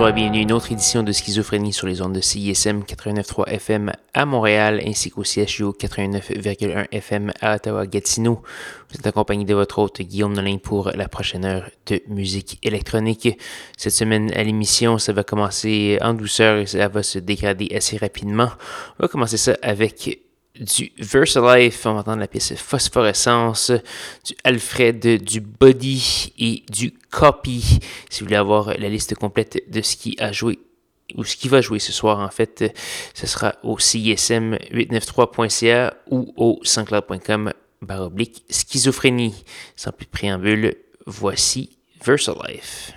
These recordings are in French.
Bonsoir et bienvenue à une autre édition de Schizophrénie sur les ondes de CISM 89.3 FM à Montréal ainsi qu'au CHU 89.1 FM à Ottawa-Gatineau. Vous êtes accompagné de votre hôte Guillaume Nolin pour la prochaine heure de musique électronique. Cette semaine à l'émission, ça va commencer en douceur et ça va se dégrader assez rapidement. On va commencer ça avec du Versalife, on va entendre la pièce Phosphorescence, du Alfred, du Body et du Copy. Si vous voulez avoir la liste complète de ce qui a joué ou ce qui va jouer ce soir, en fait, ce sera au CISM893.ca ou au sanscloud.com baroblique schizophrénie. Sans plus de préambule, voici Versalife.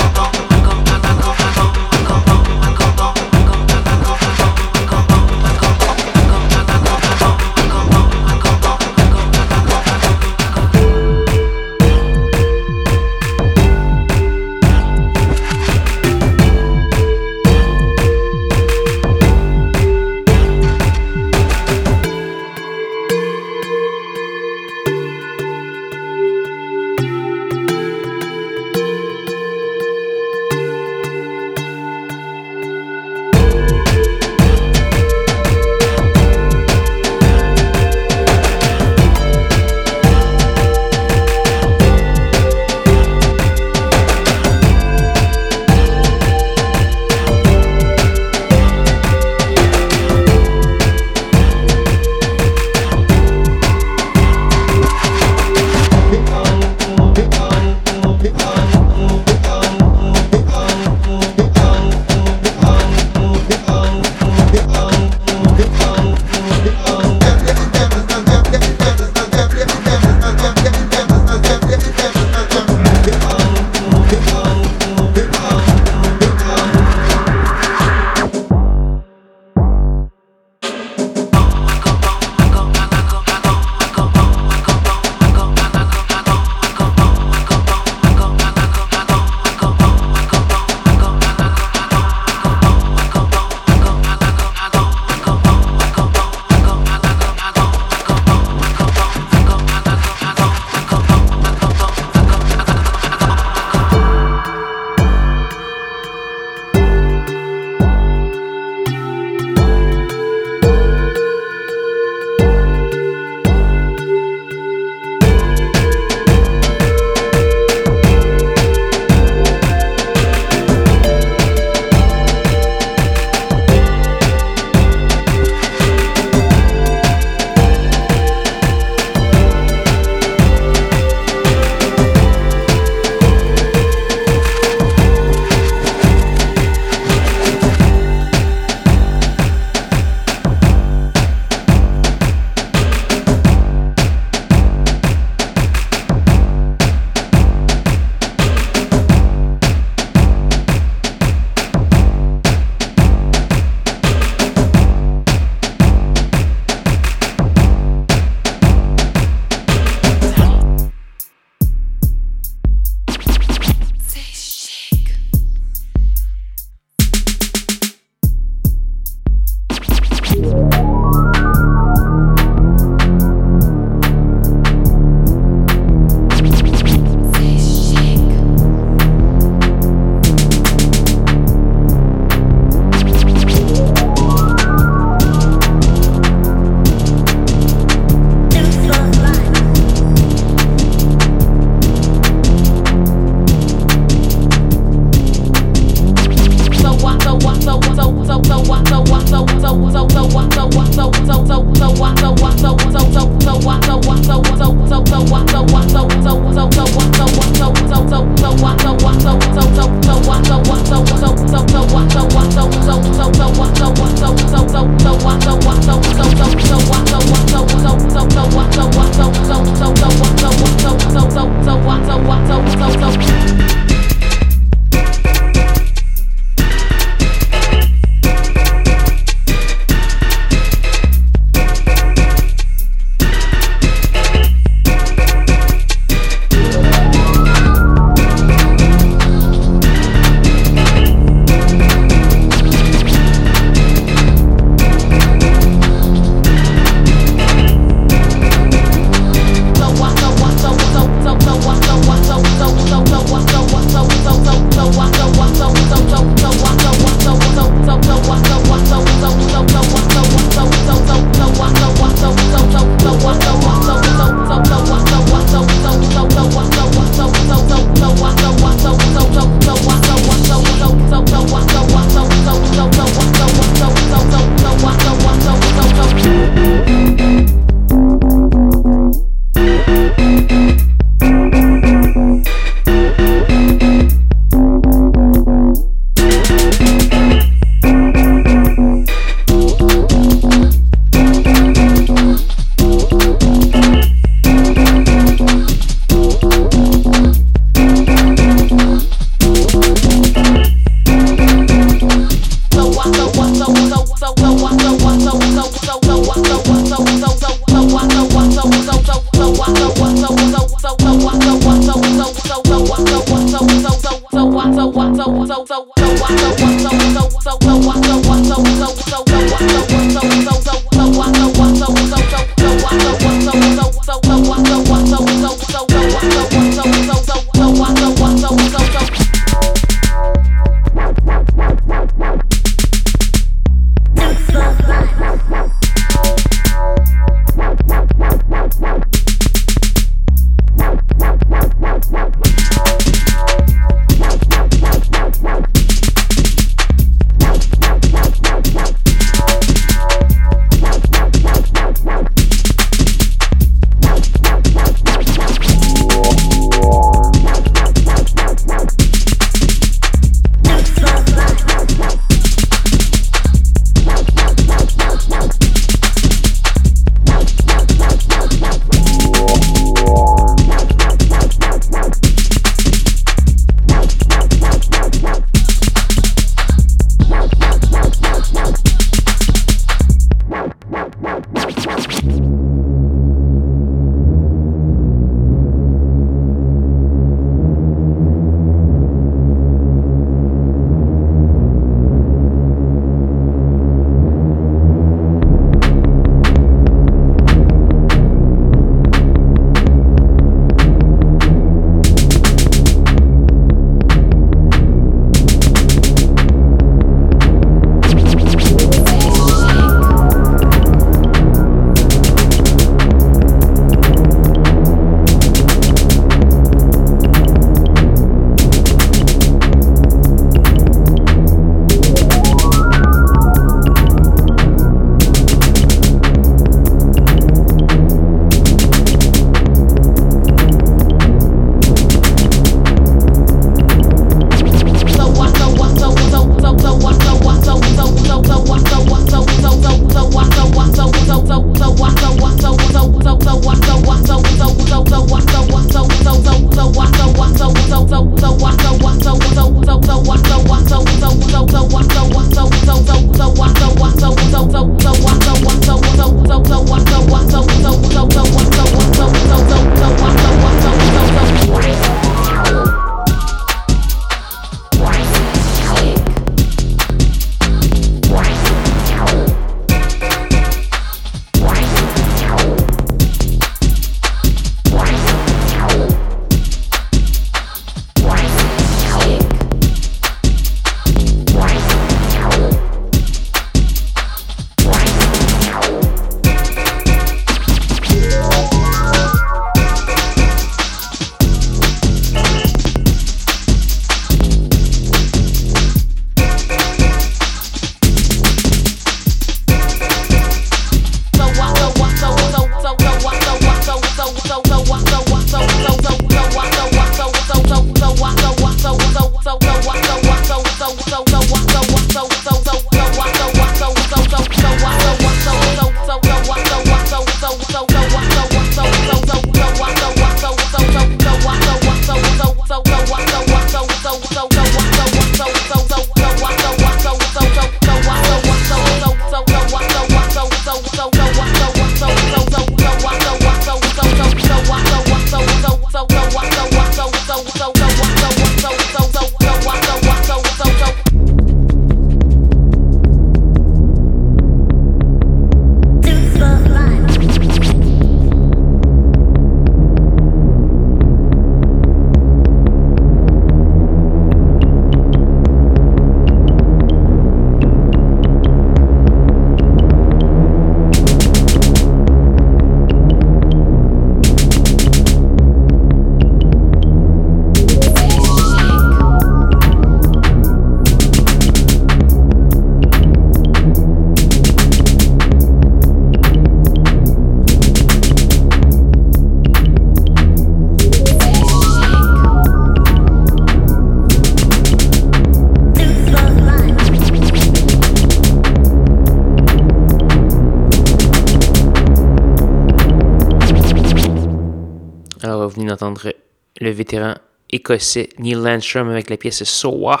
Écossais Neil Landstrom avec la pièce Soa.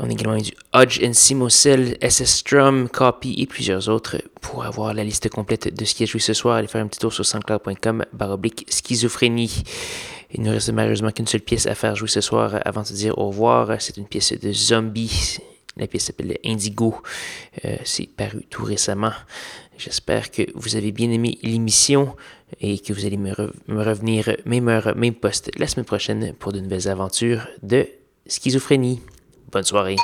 On a également eu du Hodge and Simosel, SS Strum, Copy et plusieurs autres. Pour avoir la liste complète de ce qui a joué ce soir, allez faire un petit tour sur sanscloud.com baroblique schizophrénie. Il ne reste malheureusement qu'une seule pièce à faire jouer ce soir avant de dire au revoir. C'est une pièce de zombie. La pièce s'appelle Indigo. Euh, c'est paru tout récemment. J'espère que vous avez bien aimé l'émission et que vous allez me, revenir même heure, même poste la semaine prochaine pour de nouvelles aventures de schizophrénie. Bonne soirée.